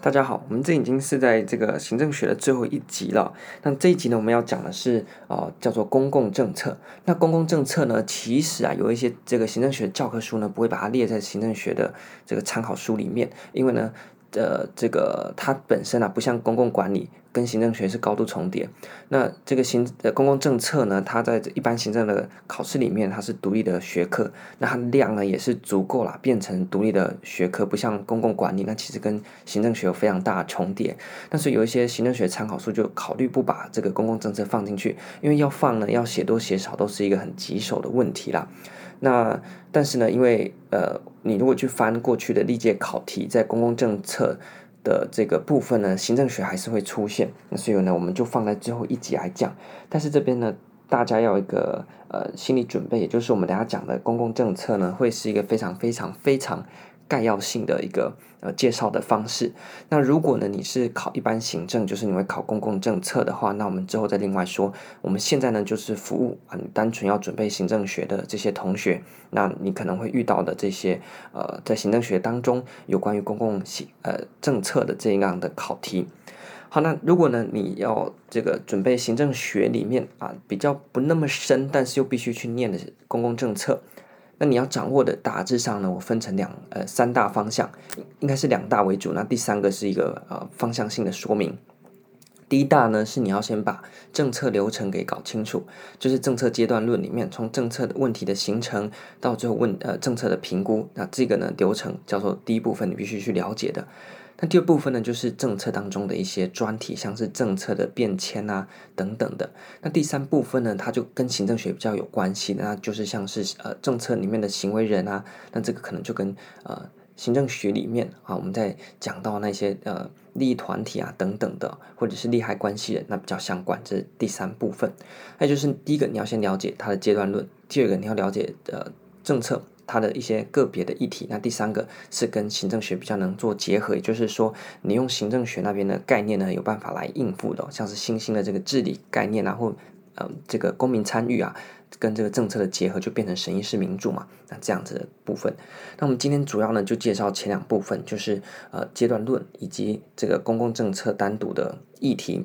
大家好，我们这已经是在这个行政学的最后一集了。那这一集呢，我们要讲的是呃，叫做公共政策。那公共政策呢，其实啊，有一些这个行政学教科书呢，不会把它列在行政学的这个参考书里面，因为呢。呃，这个它本身啊，不像公共管理跟行政学是高度重叠。那这个行呃公共政策呢，它在一般行政的考试里面，它是独立的学科。那它量呢也是足够了，变成独立的学科，不像公共管理，那其实跟行政学有非常大的重叠。但是有一些行政学参考书就考虑不把这个公共政策放进去，因为要放呢，要写多写少都是一个很棘手的问题啦。那但是呢，因为呃，你如果去翻过去的历届考题，在公共政策的这个部分呢，行政学还是会出现。那所以呢，我们就放在最后一集来讲。但是这边呢，大家要一个呃心理准备，也就是我们等下讲的公共政策呢，会是一个非常非常非常。概要性的一个呃介绍的方式。那如果呢，你是考一般行政，就是你会考公共政策的话，那我们之后再另外说。我们现在呢，就是服务啊，你单纯要准备行政学的这些同学，那你可能会遇到的这些呃，在行政学当中有关于公共行呃政策的这样的考题。好，那如果呢，你要这个准备行政学里面啊比较不那么深，但是又必须去念的公共政策。那你要掌握的大致上呢，我分成两呃三大方向，应该是两大为主。那第三个是一个呃方向性的说明。第一大呢是你要先把政策流程给搞清楚，就是政策阶段论里面，从政策的问题的形成到最后问呃政策的评估，那这个呢流程叫做第一部分，你必须去了解的。那第二部分呢，就是政策当中的一些专题，像是政策的变迁啊等等的。那第三部分呢，它就跟行政学比较有关系，那就是像是呃政策里面的行为人啊，那这个可能就跟呃行政学里面啊我们在讲到那些呃利益团体啊等等的，或者是利害关系人，那比较相关。这是第三部分。那就是第一个你要先了解它的阶段论，第二个你要了解呃政策。它的一些个别的议题，那第三个是跟行政学比较能做结合，也就是说，你用行政学那边的概念呢，有办法来应付的，像是新兴的这个治理概念啊，或呃这个公民参与啊，跟这个政策的结合，就变成审议式民主嘛，那这样子的部分。那我们今天主要呢就介绍前两部分，就是呃阶段论以及这个公共政策单独的议题。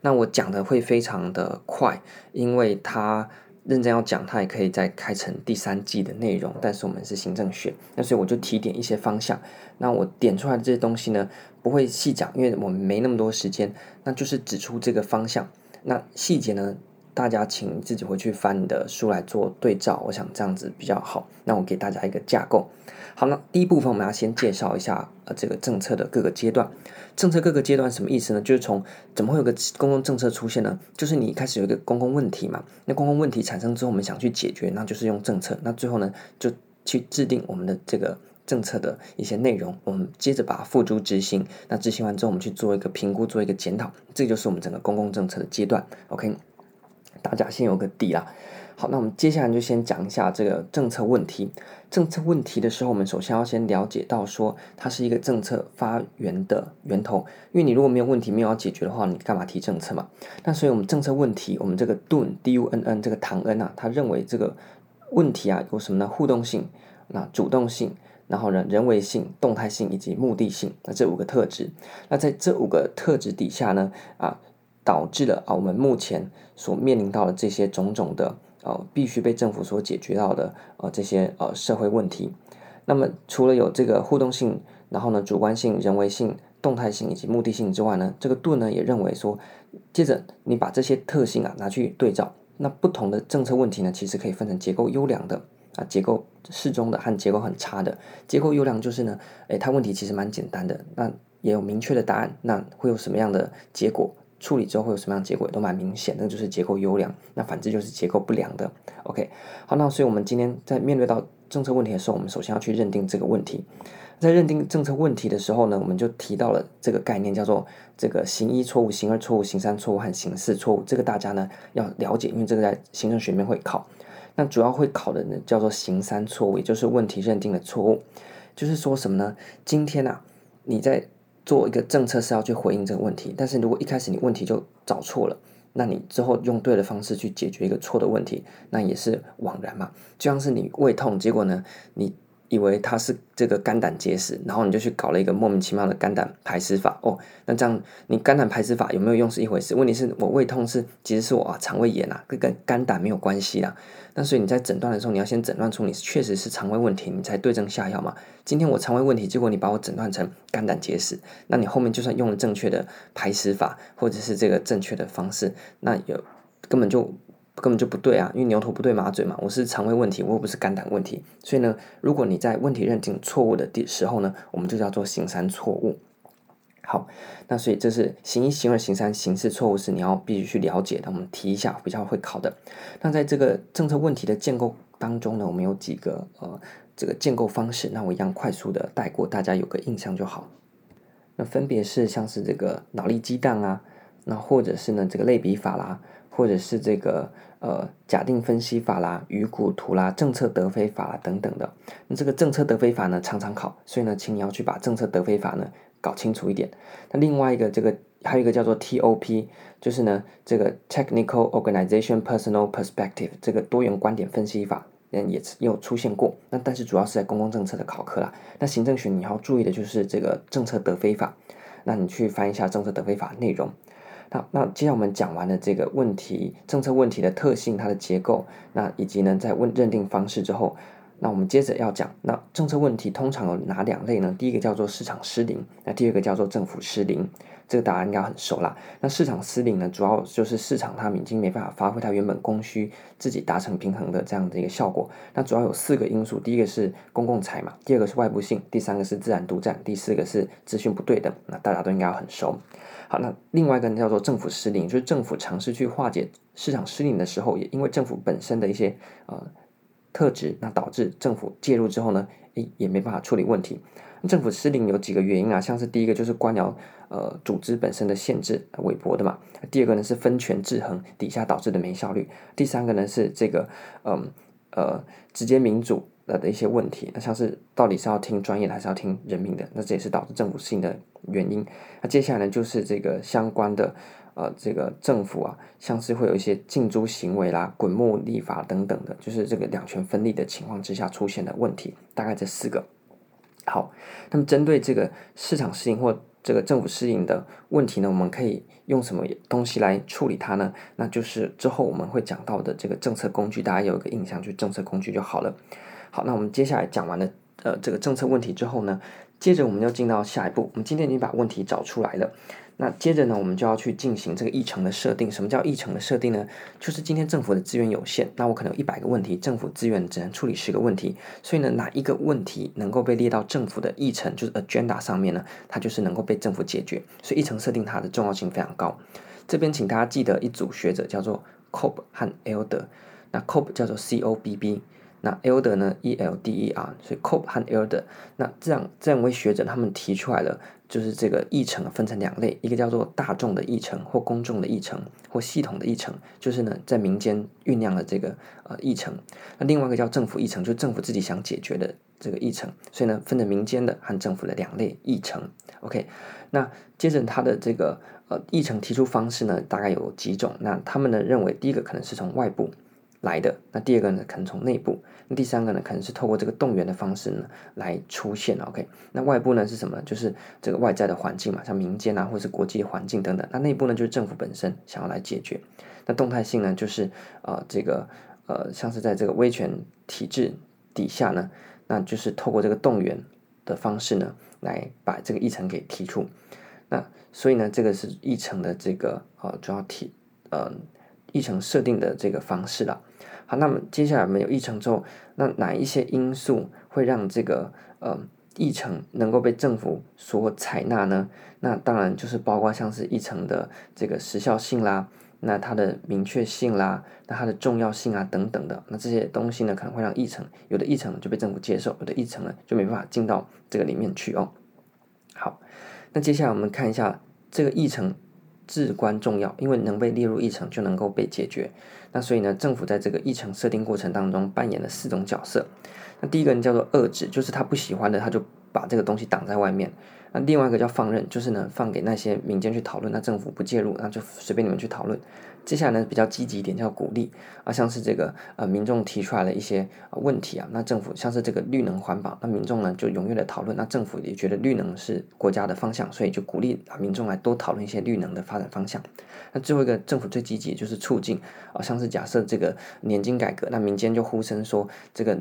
那我讲的会非常的快，因为它。认真要讲，它也可以再开成第三季的内容。但是我们是行政学，那所以我就提点一些方向。那我点出来的这些东西呢，不会细讲，因为我们没那么多时间。那就是指出这个方向。那细节呢，大家请自己回去翻你的书来做对照。我想这样子比较好。那我给大家一个架构。好，那第一部分我们要先介绍一下呃这个政策的各个阶段。政策各个阶段什么意思呢？就是从怎么会有个公共政策出现呢？就是你开始有一个公共问题嘛，那公共问题产生之后，我们想去解决，那就是用政策。那最后呢，就去制定我们的这个政策的一些内容，我们接着把它付诸执行。那执行完之后，我们去做一个评估，做一个检讨，这就是我们整个公共政策的阶段。OK，大家先有个底啦。好，那我们接下来就先讲一下这个政策问题。政策问题的时候，我们首先要先了解到说，它是一个政策发源的源头。因为你如果没有问题，没有要解决的话，你干嘛提政策嘛？那所以我们政策问题，我们这个 DUN D U N N 这个唐恩啊，他认为这个问题啊有什么呢？互动性、那主动性，然后呢人为性、动态性以及目的性，那这五个特质。那在这五个特质底下呢，啊，导致了啊我们目前所面临到的这些种种的。呃，必须被政府所解决到的呃这些呃社会问题。那么除了有这个互动性，然后呢主观性、人为性、动态性以及目的性之外呢，这个盾呢也认为说，接着你把这些特性啊拿去对照，那不同的政策问题呢，其实可以分成结构优良的啊，结构适中的和结构很差的。结构优良就是呢，诶，它问题其实蛮简单的，那也有明确的答案，那会有什么样的结果？处理之后会有什么样的结果都蛮明显，那就是结构优良。那反之就是结构不良的。OK，好，那所以我们今天在面对到政策问题的时候，我们首先要去认定这个问题。在认定政策问题的时候呢，我们就提到了这个概念，叫做这个行一错误、行二错误、行三错误和行四错误。这个大家呢要了解，因为这个在行政学里面会考。那主要会考的呢叫做行三错误，也就是问题认定的错误。就是说什么呢？今天啊，你在做一个政策是要去回应这个问题，但是如果一开始你问题就找错了，那你之后用对的方式去解决一个错的问题，那也是枉然嘛。就像是你胃痛，结果呢，你。以为它是这个肝胆结石，然后你就去搞了一个莫名其妙的肝胆排石法哦。那这样你肝胆排石法有没有用是一回事，问题是我胃痛是其实是我肠胃炎啊，跟跟肝胆没有关系啦。那所以你在诊断的时候，你要先诊断出你确实是肠胃问题，你才对症下药嘛。今天我肠胃问题，结果你把我诊断成肝胆结石，那你后面就算用了正确的排石法或者是这个正确的方式，那有根本就。根本就不对啊，因为牛头不对马嘴嘛。我是肠胃问题，我又不是肝胆问题。所以呢，如果你在问题认定错误的时候呢，我们就叫做行三错误。好，那所以这是行一、行二、行三、形四错误是你要必须去了解的。我们提一下比较会考的。那在这个政策问题的建构当中呢，我们有几个呃这个建构方式，那我一样快速的带过，大家有个印象就好。那分别是像是这个脑力激荡啊，那或者是呢这个类比法啦。或者是这个呃假定分析法啦、鱼骨图啦、政策得非法啦等等的。那这个政策得非法呢常常考，所以呢，请你要去把政策得非法呢搞清楚一点。那另外一个这个还有一个叫做 TOP，就是呢这个 Technical Organization Personal Perspective 这个多元观点分析法，嗯也也有出现过。那但是主要是在公共政策的考科啦。那行政学你要注意的就是这个政策得非法，那你去翻一下政策得非法内容。那那接下来我们讲完了这个问题政策问题的特性，它的结构，那以及呢在问认定方式之后，那我们接着要讲，那政策问题通常有哪两类呢？第一个叫做市场失灵，那第二个叫做政府失灵，这个答案应该很熟啦。那市场失灵呢，主要就是市场它已经没办法发挥它原本供需自己达成平衡的这样的一个效果。那主要有四个因素，第一个是公共财嘛，第二个是外部性，第三个是自然独占，第四个是资讯不对等。那大家都应该要很熟。好，那另外一个呢叫做政府失灵，就是政府尝试去化解市场失灵的时候，也因为政府本身的一些呃特质，那导致政府介入之后呢，诶也没办法处理问题。政府失灵有几个原因啊，像是第一个就是官僚呃组织本身的限制韦伯的嘛，第二个呢是分权制衡底下导致的没效率，第三个呢是这个嗯，呃直接民主。的一些问题，那像是到底是要听专业的还是要听人民的？那这也是导致政府失灵的原因。那接下来呢，就是这个相关的呃，这个政府啊，像是会有一些禁租行为啦、滚木立法等等的，就是这个两权分立的情况之下出现的问题。大概这四个。好，那么针对这个市场失灵或这个政府失灵的问题呢，我们可以用什么东西来处理它呢？那就是之后我们会讲到的这个政策工具，大家有一个印象，就政策工具就好了。好，那我们接下来讲完了呃这个政策问题之后呢，接着我们要进到下一步。我们今天已经把问题找出来了，那接着呢，我们就要去进行这个议程的设定。什么叫议程的设定呢？就是今天政府的资源有限，那我可能有一百个问题，政府资源只能处理十个问题，所以呢，哪一个问题能够被列到政府的议程，就是 agenda 上面呢？它就是能够被政府解决。所以议程设定它的重要性非常高。这边请大家记得一组学者叫做 Cobb 和 Elder，那 Cobb 叫做 C O B B。那 Elder 呢？E L D E R，所以 Cobb 和 Elder，那这样这两位学者他们提出来了，就是这个议程分成两类，一个叫做大众的议程或公众的议程或系统的议程，就是呢在民间酝酿的这个呃议程。那另外一个叫政府议程，就政府自己想解决的这个议程。所以呢，分成民间的和政府的两类议程。OK，那接着他的这个呃议程提出方式呢，大概有几种。那他们呢认为，第一个可能是从外部。来的。那第二个呢，可能从内部；那第三个呢，可能是透过这个动员的方式呢来出现。OK，那外部呢是什么？就是这个外在的环境嘛，像民间啊，或是国际环境等等。那内部呢，就是政府本身想要来解决。那动态性呢，就是呃这个呃像是在这个威权体制底下呢，那就是透过这个动员的方式呢，来把这个议程给提出。那所以呢，这个是议程的这个呃主要提呃议程设定的这个方式了。好，那么接下来没有议程之后，那哪一些因素会让这个呃议程能够被政府所采纳呢？那当然就是包括像是议程的这个时效性啦，那它的明确性啦，那它的重要性啊等等的，那这些东西呢可能会让议程有的议程就被政府接受，有的议程呢就没办法进到这个里面去哦。好，那接下来我们看一下这个议程。至关重要，因为能被列入议程就能够被解决。那所以呢，政府在这个议程设定过程当中扮演了四种角色。那第一个人叫做遏制，就是他不喜欢的，他就把这个东西挡在外面。那另外一个叫放任，就是呢放给那些民间去讨论，那政府不介入，那就随便你们去讨论。接下来呢，比较积极一点叫鼓励啊，像是这个呃民众提出来的一些问题啊，那政府像是这个绿能环保，那民众呢就踊跃的讨论，那政府也觉得绿能是国家的方向，所以就鼓励啊民众来多讨论一些绿能的发展方向。那最后一个政府最积极就是促进啊，像是假设这个年金改革，那民间就呼声说这个。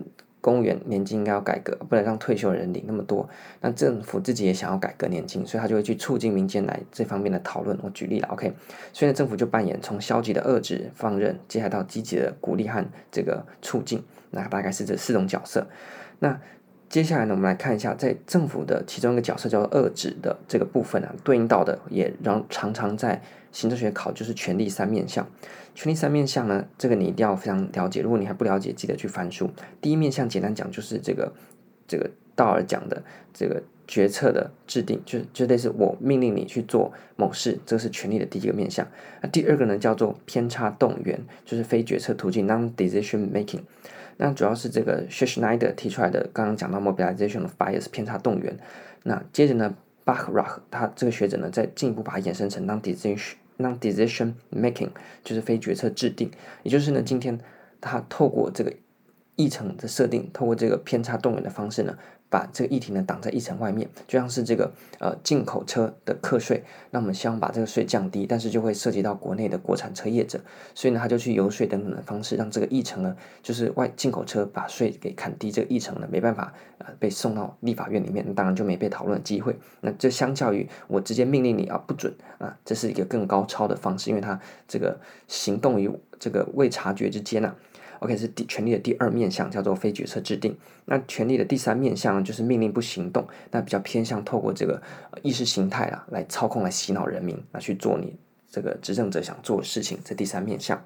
公务员年金应该要改革，不能让退休人领那么多。那政府自己也想要改革年金，所以他就会去促进民间来这方面的讨论。我举例了，OK。所以呢，政府就扮演从消极的遏制放任，接下来到积极的鼓励和这个促进，那大概是这四种角色。那接下来呢，我们来看一下，在政府的其中一个角色叫做遏制的这个部分啊，对应到的也让常常在行政学考就是权力三面向。权力三面向呢，这个你一定要非常了解。如果你还不了解，记得去翻书。第一面向简单讲就是这个这个道尔讲的这个决策的制定，就是就类似我命令你去做某事，这是权力的第一个面向。那第二个呢叫做偏差动员，就是非决策途径 （non-decision making）。那主要是这个 Schneider 提出来的，刚刚讲到 mobilization of bias 偏差动员。那接着呢，Bachrach 他这个学者呢，再进一步把它衍生成 non-decision 那 decision making 就是非决策制定，也就是呢，今天他透过这个议程的设定，透过这个偏差动员的方式呢，把这个议题呢挡在议程外面，就像是这个呃进口车的课税，那我们希望把这个税降低，但是就会涉及到国内的国产车业者，所以呢他就去游说等等的方式，让这个议程呢就是外进口车把税给砍低，这个议程呢没办法呃被送到立法院里面，当然就没被讨论的机会。那这相较于我直接命令你啊不准啊，这是一个更高超的方式，因为它这个行动于这个未察觉之间呐、啊。OK，是第权力的第二面向，叫做非决策制定。那权力的第三面向就是命令不行动，那比较偏向透过这个意识形态啊来操控、来洗脑人民，那去做你这个执政者想做的事情。这第三面向。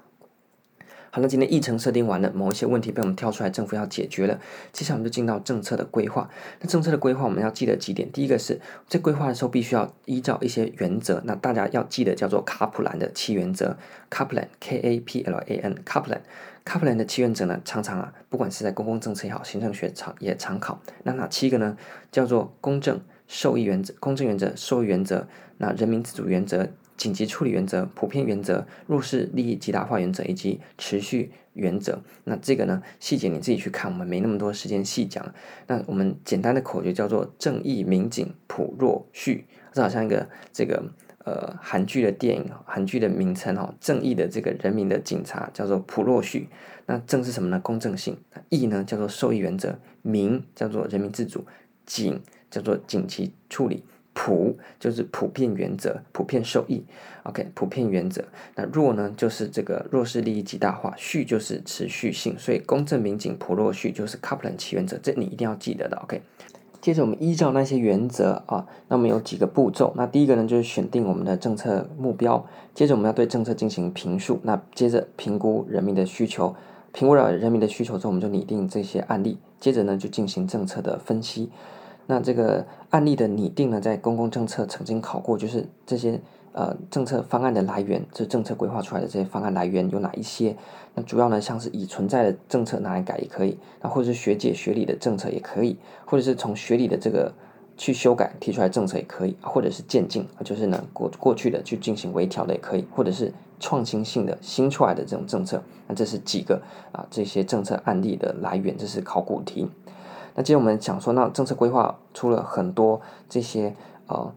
好，那今天议程设定完了，某一些问题被我们挑出来，政府要解决了。接下来我们就进到政策的规划。那政策的规划我们要记得几点，第一个是在规划的时候必须要依照一些原则。那大家要记得叫做卡普兰的七原则，Kaplan，K-A-P-L-A-N，Kaplan。卡普兰的七原则呢，常常啊，不管是在公共政策也好，行政学常也常考。那哪七个呢？叫做公正、受益原则、公正原则、受益原则、那人民自主原则、紧急处理原则、普遍原则、弱势利益极大化原则以及持续原则。那这个呢，细节你自己去看，我们没那么多时间细讲。那我们简单的口诀叫做正义、民警、普、若、序，这好像一个这个。呃，韩剧的电影，韩剧的名称哈，正义的这个人民的警察叫做朴若旭。那正是什么呢？公正性。义呢叫做受益原则，民叫做人民自主，警叫做紧急处理，普就是普遍原则，普遍受益。OK，普遍原则。那弱呢就是这个弱势利益极大化，序就是持续性。所以公正、民警、普、弱、序就是 Kaplan 七原则，这你一定要记得的。OK。接着我们依照那些原则啊，那么有几个步骤。那第一个呢，就是选定我们的政策目标。接着我们要对政策进行评述。那接着评估人民的需求，评估了人民的需求之后，我们就拟定这些案例。接着呢，就进行政策的分析。那这个案例的拟定呢，在公共政策曾经考过，就是这些。呃，政策方案的来源，这政策规划出来的这些方案来源有哪一些？那主要呢，像是已存在的政策拿来改也可以，那或者是学界学理的政策也可以，或者是从学理的这个去修改提出来政策也可以，或者是渐进，就是呢过过去的去进行微调的也可以，或者是创新性的新出来的这种政策。那这是几个啊这些政策案例的来源，这是考古题。那接着我们讲说，那政策规划出了很多这些呃。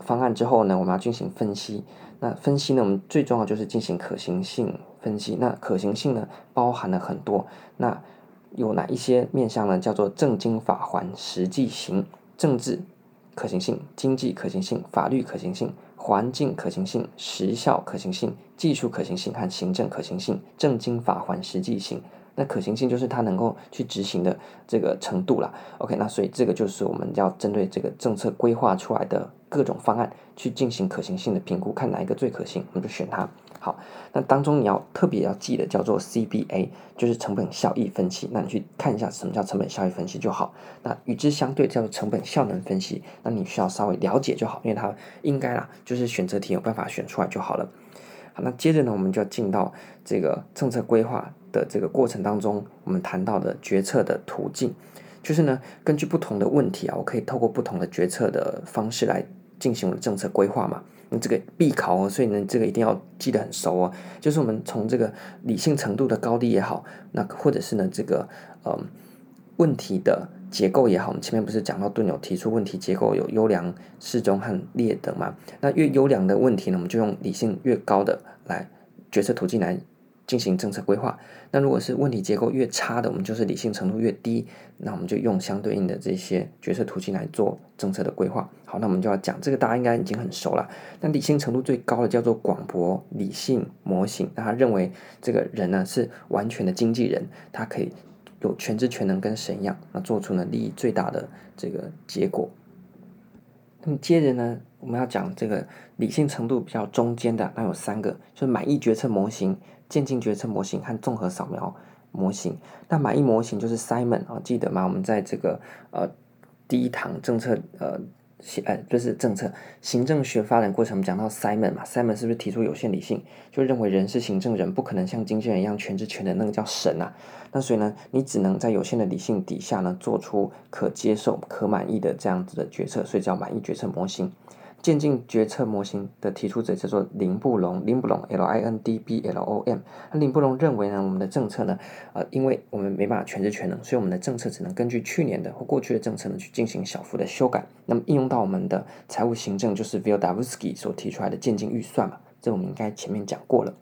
方案之后呢，我们要进行分析。那分析呢，我们最重要就是进行可行性分析。那可行性呢，包含了很多。那有哪一些面向呢？叫做政经法环实际行，政治可行性、经济可行性、法律可行性、环境可行性、时效可行性、技术可行性和行政可行性。政经法环实际性。那可行性就是它能够去执行的这个程度啦。OK，那所以这个就是我们要针对这个政策规划出来的各种方案去进行可行性的评估，看哪一个最可行，我们就选它。好，那当中你要特别要记得叫做 CBA，就是成本效益分析。那你去看一下什么叫成本效益分析就好。那与之相对叫做成本效能分析，那你需要稍微了解就好，因为它应该啦，就是选择题有办法选出来就好了。好，那接着呢，我们就要进到这个政策规划的这个过程当中，我们谈到的决策的途径，就是呢，根据不同的问题啊，我可以透过不同的决策的方式来进行我的政策规划嘛。那这个必考哦，所以呢，这个一定要记得很熟哦。就是我们从这个理性程度的高低也好，那或者是呢这个呃问题的结构也好，我们前面不是讲到盾有提出问题结构有优良、适中和劣等嘛？那越优良的问题呢，我们就用理性越高的来决策途径来。进行政策规划。那如果是问题结构越差的，我们就是理性程度越低，那我们就用相对应的这些决策途径来做政策的规划。好，那我们就要讲这个，大家应该已经很熟了。那理性程度最高的叫做广博理性模型，那他认为这个人呢是完全的经纪人，他可以有全知全能跟神一样，那做出呢利益最大的这个结果。那么接着呢，我们要讲这个理性程度比较中间的，那有三个，就是满意决策模型。渐进决策模型和综合扫描模型，那满意模型就是 Simon 啊，记得吗？我们在这个呃第一堂政策呃行呃就是政策行政学发展过程，我们讲到 Simon 嘛，Simon 是不是提出有限理性，就认为人是行政人，不可能像经纪人一样全知全能，那个叫神啊。那所以呢，你只能在有限的理性底下呢，做出可接受、可满意的这样子的决策，所以叫满意决策模型。渐进决策模型的提出者叫做林布隆，林布隆 L I N D B L O M。那林布隆认为呢，我们的政策呢，呃，因为我们没办法全知全能，所以我们的政策只能根据去年的或过去的政策呢去进行小幅的修改。那么应用到我们的财务行政，就是 Wildavsky 所提出来的渐进预算嘛，这我们应该前面讲过了。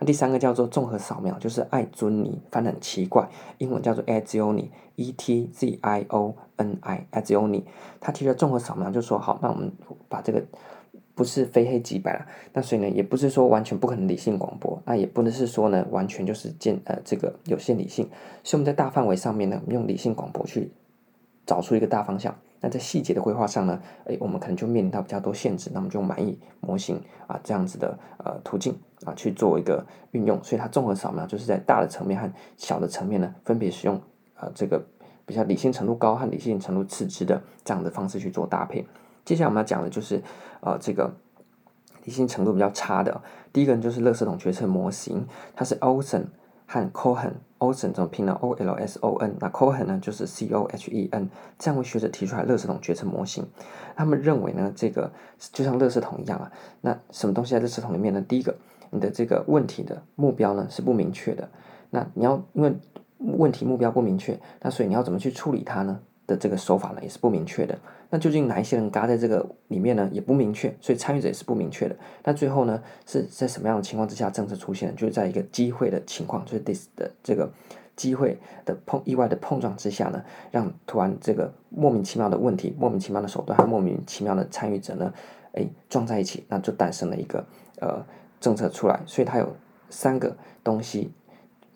那第三个叫做综合扫描，就是艾尊尼，翻得很奇怪，英文叫做 Etzioni，E T Z I O N I，Etzioni。他提出综合扫描，就说好，那我们把这个不是非黑即白了，那所以呢，也不是说完全不可能理性广播，那也不能是说呢完全就是见呃这个有限理性，所以我们在大范围上面呢，我们用理性广播去找出一个大方向。那在细节的规划上呢，诶，我们可能就面临到比较多限制，那我们就用满意模型啊这样子的呃途径啊去做一个运用，所以它综合扫描就是在大的层面和小的层面呢，分别使用呃这个比较理性程度高和理性程度次之的这样的方式去做搭配。接下来我们要讲的就是呃这个理性程度比较差的，第一个就是垃圾桶决策模型，它是 Olson 和 Cohen，Olson 怎么拼呢？O L S O N，那 Cohen 呢就是 C O H E N，这样位学者提出来垃圾桶决策模型。他们认为呢，这个就像垃圾桶一样啊，那什么东西在垃圾桶里面呢？第一个，你的这个问题的目标呢是不明确的，那你要因为问题目标不明确，那所以你要怎么去处理它呢？的这个手法呢也是不明确的，那究竟哪一些人嘎在这个里面呢？也不明确，所以参与者也是不明确的。那最后呢是在什么样的情况之下政策出现？就是在一个机会的情况，就是 this 的这个机会的碰意外的碰撞之下呢，让突然这个莫名其妙的问题、莫名其妙的手段和莫名其妙的参与者呢，哎撞在一起，那就诞生了一个呃政策出来。所以它有三个东西。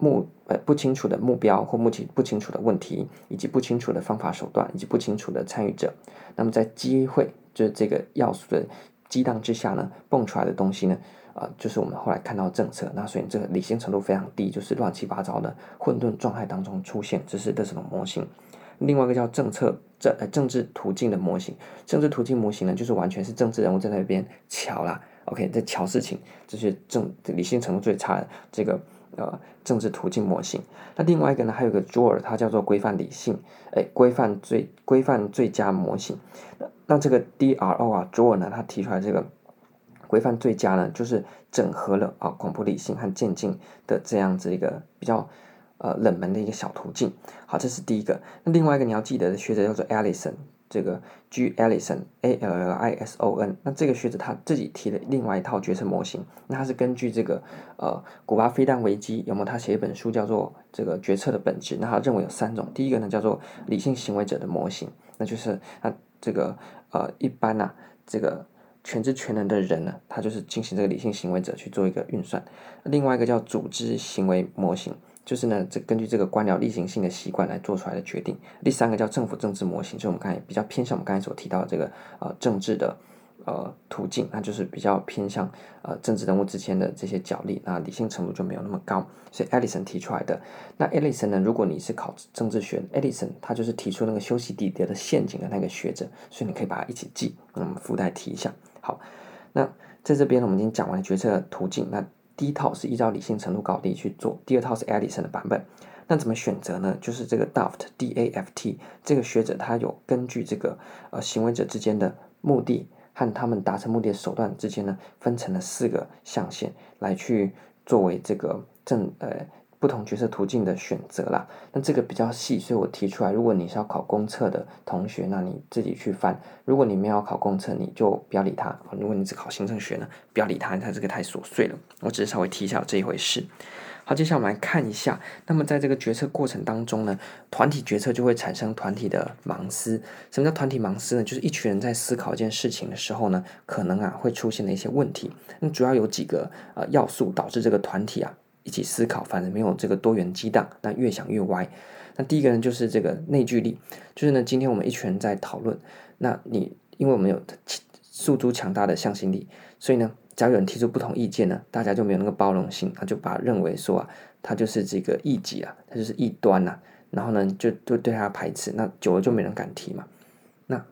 目呃不清楚的目标或目前不清楚的问题，以及不清楚的方法手段，以及不清楚的参与者，那么在机会就是这个要素的激荡之下呢，蹦出来的东西呢，啊、就是我们后来看到政策，那所以这个理性程度非常低，就是乱七八糟的混沌状态当中出现，这是这种模型。另外一个叫政策政呃政治途径的模型，政治途径模型呢，就是完全是政治人物在那边瞧啦，OK，在瞧事情，这是政理性程度最差的这个。呃，政治途径模型。那另外一个呢，还有个 drawer，它叫做规范理性，哎，规范最规范最佳模型。那那这个 DRO 啊，drawer 呢，它提出来这个规范最佳呢，就是整合了啊广播理性和渐进的这样子一个比较呃冷门的一个小途径。好，这是第一个。那另外一个你要记得的学者叫做 Allison。这个 G. Allison A L L I S O N，那这个学者他自己提了另外一套决策模型，那他是根据这个呃古巴飞弹危机，有没有他写一本书叫做这个决策的本质？那他认为有三种，第一个呢叫做理性行为者的模型，那就是他这个呃一般呐、这个全知全能的人呢，他就是进行这个理性行为者去做一个运算，另外一个叫组织行为模型。就是呢，这根据这个官僚例行性的习惯来做出来的决定。第三个叫政府政治模型，就我们刚才比较偏向我们刚才所提到的这个呃政治的呃途径，那就是比较偏向呃政治人物之间的这些角力，那理性程度就没有那么高。所以艾利森提出来的，那艾利森呢，如果你是考政治学，艾利森他就是提出那个修昔底德的陷阱的那个学者，所以你可以把它一起记，那我们附带提一下。好，那在这边呢，我们已经讲完了决策的途径，那。第一套是依照理性程度高低去做，第二套是 Edison 的版本。那怎么选择呢？就是这个 Daft D A F T 这个学者，他有根据这个呃行为者之间的目的和他们达成目的的手段之间呢，分成了四个象限，来去作为这个正呃。不同决策途径的选择啦，那这个比较细，所以我提出来。如果你是要考公测的同学，那你自己去翻；如果你没有考公测，你就不要理他。如果你只考行政学呢，不要理他，他这个太琐碎了。我只是稍微提一下这一回事。好，接下来我们来看一下。那么在这个决策过程当中呢，团体决策就会产生团体的盲思。什么叫团体盲思呢？就是一群人在思考一件事情的时候呢，可能啊会出现的一些问题。那主要有几个呃要素导致这个团体啊。一起思考，反正没有这个多元激荡，那越想越歪。那第一个呢，就是这个内聚力，就是呢，今天我们一群人在讨论，那你因为我们有诉诸强大的向心力，所以呢，只要有人提出不同意见呢，大家就没有那个包容性，他就把认为说啊，他就是这个异己啊，他就是异端呐、啊，然后呢，就就对他排斥，那久了就没人敢提嘛。那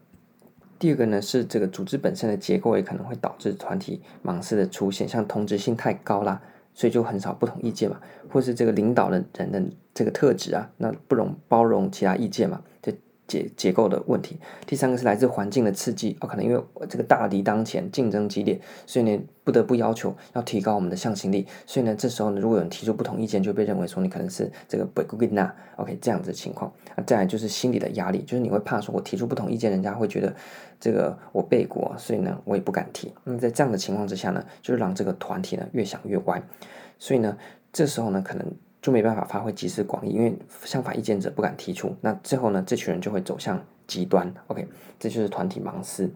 第二个呢，是这个组织本身的结构也可能会导致团体盲思的出现，像同质性太高啦。所以就很少不同意见嘛，或是这个领导的人的这个特质啊，那不容包容其他意见嘛，这结结构的问题。第三个是来自环境的刺激，哦，可能因为这个大敌当前，竞争激烈，所以呢不得不要求要提高我们的向心力。所以呢这时候呢，如果有人提出不同意见，就被认为说你可能是这个不顾那，OK 这样子的情况。那再来就是心理的压力，就是你会怕说我提出不同意见，人家会觉得这个我背过，所以呢我也不敢提。那么在这样的情况之下呢，就是让这个团体呢越想越歪。所以呢，这时候呢，可能就没办法发挥集思广益，因为相反意见者不敢提出，那最后呢，这群人就会走向极端。OK，这就是团体盲思。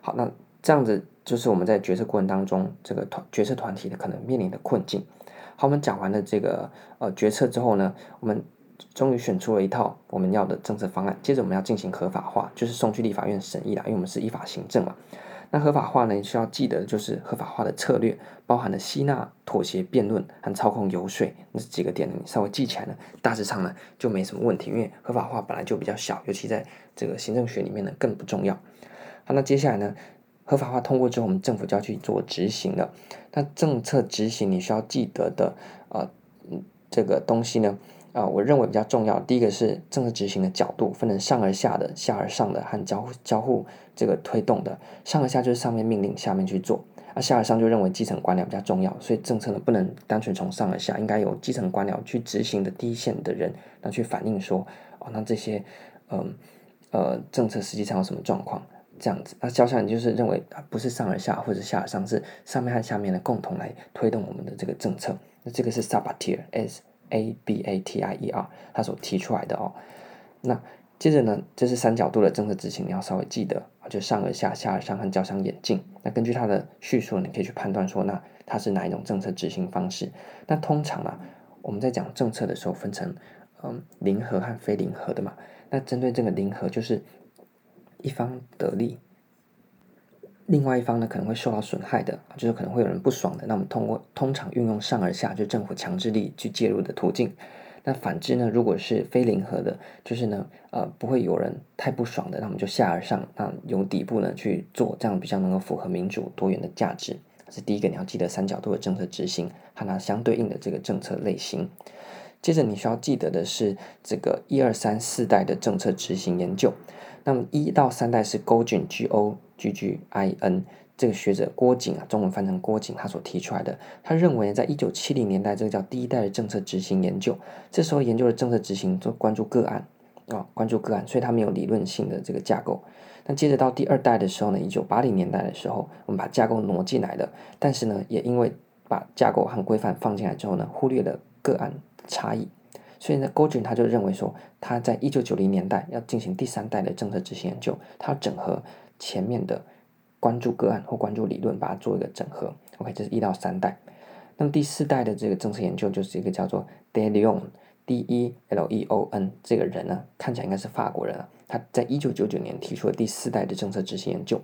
好，那这样子就是我们在决策过程当中，这个团决策团体的可能面临的困境。好，我们讲完了这个呃决策之后呢，我们终于选出了一套我们要的政策方案，接着我们要进行合法化，就是送去立法院审议啦，因为我们是依法行政嘛。那合法化呢，需要记得就是合法化的策略，包含了吸纳、妥协、辩论和操控、游说，那几个点呢，你稍微记起来呢，大致上呢就没什么问题。因为合法化本来就比较小，尤其在这个行政学里面呢更不重要。好，那接下来呢，合法化通过之后，我们政府就要去做执行了。那政策执行你需要记得的啊、呃，这个东西呢？啊、我认为比较重要。第一个是政策执行的角度，分成上而下的、下而上的和交互交互这个推动的。上而下就是上面命令，下面去做；那下而上就认为基层官僚比较重要，所以政策呢不能单纯从上而下，应该由基层官僚去执行的第一线的人，那去反映说，哦，那这些，嗯呃，政策实际上有什么状况？这样子，那交下你就是认为啊，不是上而下或者下而上，是上面和下面的共同来推动我们的这个政策。那这个是 Sabatier，S。A B A T I E R，他所提出来的哦。那接着呢，这是三角度的政策执行，你要稍微记得，就上而下、下而上和交相演进。那根据他的叙述，你可以去判断说，那它是哪一种政策执行方式。那通常啊，我们在讲政策的时候，分成嗯零和和非零和的嘛。那针对这个零和，就是一方得利。另外一方呢，可能会受到损害的，就是可能会有人不爽的。那我们通过通常运用上而下，就政府强制力去介入的途径。那反之呢，如果是非零和的，就是呢，呃，不会有人太不爽的，那我们就下而上，那由底部呢去做，这样比较能够符合民主多元的价值。是第一个，你要记得三角度的政策执行和它相对应的这个政策类型。接着你需要记得的是这个一二三四代的政策执行研究。那么一到三代是 Gogin G O G G I N 这个学者郭景啊，中文翻成郭景，他所提出来的。他认为，在一九七零年代，这个叫第一代的政策执行研究。这时候研究的政策执行都关注个案啊、关注个案，所以他没有理论性的这个架构。那接着到第二代的时候呢，一九八零年代的时候，我们把架构挪进来了，但是呢，也因为把架构和规范放进来之后呢，忽略了个案差异。所以呢，Gogin 他就认为说，他在一九九零年代要进行第三代的政策执行研究，他要整合前面的关注个案或关注理论，把它做一个整合。OK，这是一到三代。那么第四代的这个政策研究就是一个叫做 De Leon，D E L E O N 这个人呢，看起来应该是法国人啊。他在一九九九年提出了第四代的政策执行研究。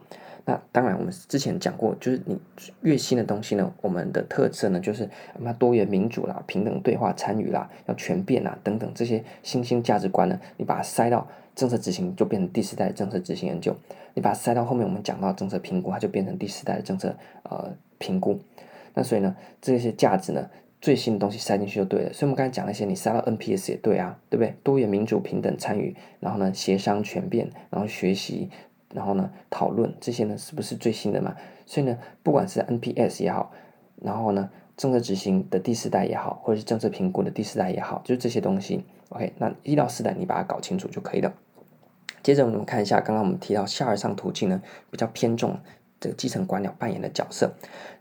那当然，我们之前讲过，就是你越新的东西呢，我们的特色呢，就是那多元民主啦、平等对话参与啦、要全变啦等等这些新兴价值观呢，你把它塞到政策执行，就变成第四代政策执行研究；你把它塞到后面我们讲到政策评估，它就变成第四代的政策呃评估。那所以呢，这些价值呢，最新的东西塞进去就对了。所以我们刚才讲那些，你塞到 NPS 也对啊，对不对？多元民主、平等参与，然后呢，协商全变，然后学习。然后呢讨论这些呢是不是最新的嘛？所以呢，不管是 NPS 也好，然后呢政策执行的第四代也好，或者是政策评估的第四代也好，就是这些东西。OK，那一到四代你把它搞清楚就可以了。接着我们看一下，刚刚我们提到下而上途径呢，比较偏重这个基层官僚扮演的角色。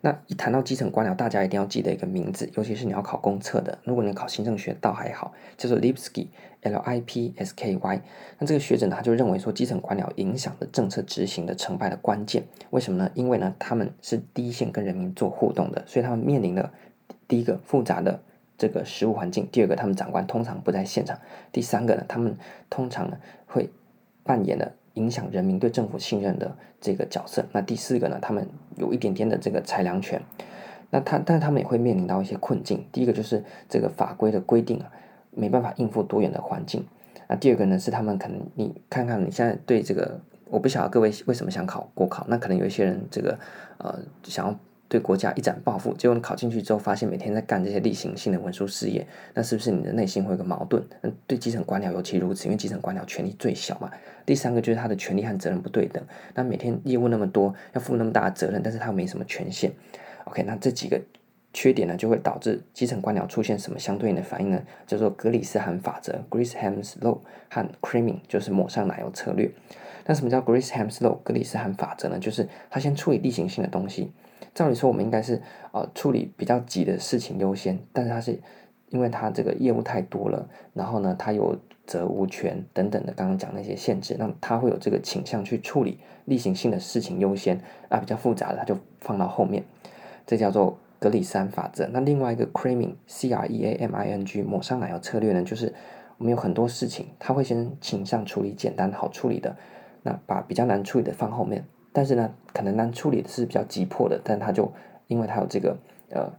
那一谈到基层官僚，大家一定要记得一个名字，尤其是你要考公测的。如果你考行政学倒还好，叫做 Libsky L I P S K Y，。那这个学者呢，他就认为说，基层官僚影响的政策执行的成败的关键，为什么呢？因为呢，他们是第一线跟人民做互动的，所以他们面临的第一个复杂的这个实务环境，第二个他们长官通常不在现场，第三个呢，他们通常呢会。扮演了影响人民对政府信任的这个角色。那第四个呢，他们有一点点的这个裁量权。那他，但是他们也会面临到一些困境。第一个就是这个法规的规定啊，没办法应付多元的环境。那第二个呢，是他们可能你看看你现在对这个，我不晓得各位为什么想考国考。那可能有一些人这个呃想要。对国家一展抱负，结果你考进去之后，发现每天在干这些例行性的文书事业，那是不是你的内心会有个矛盾？嗯，对基层官僚尤其如此，因为基层官僚权力最小嘛。第三个就是他的权力和责任不对等，那每天业务那么多，要负那么大的责任，但是他没什么权限。OK，那这几个缺点呢，就会导致基层官僚出现什么相对应的反应呢？叫做格里斯罕法则 （Grisham's Law） 和 creaming，就是抹上奶油策略。那什么叫 Grisham's Law？格里斯罕法则呢？就是他先处理例行性的东西。照理说，我们应该是呃处理比较急的事情优先，但是他是因为他这个业务太多了，然后呢，他有责无权等等的，刚刚讲那些限制，那他会有这个倾向去处理例行性的事情优先啊，比较复杂的他就放到后面，这叫做格里斯罕法则。那另外一个 creaming，C R E A M I N G 抹上奶油策略呢，就是我们有很多事情，他会先倾向处理简单好处理的，那把比较难处理的放后面。但是呢，可能难处理的是比较急迫的，但他就因为他有这个呃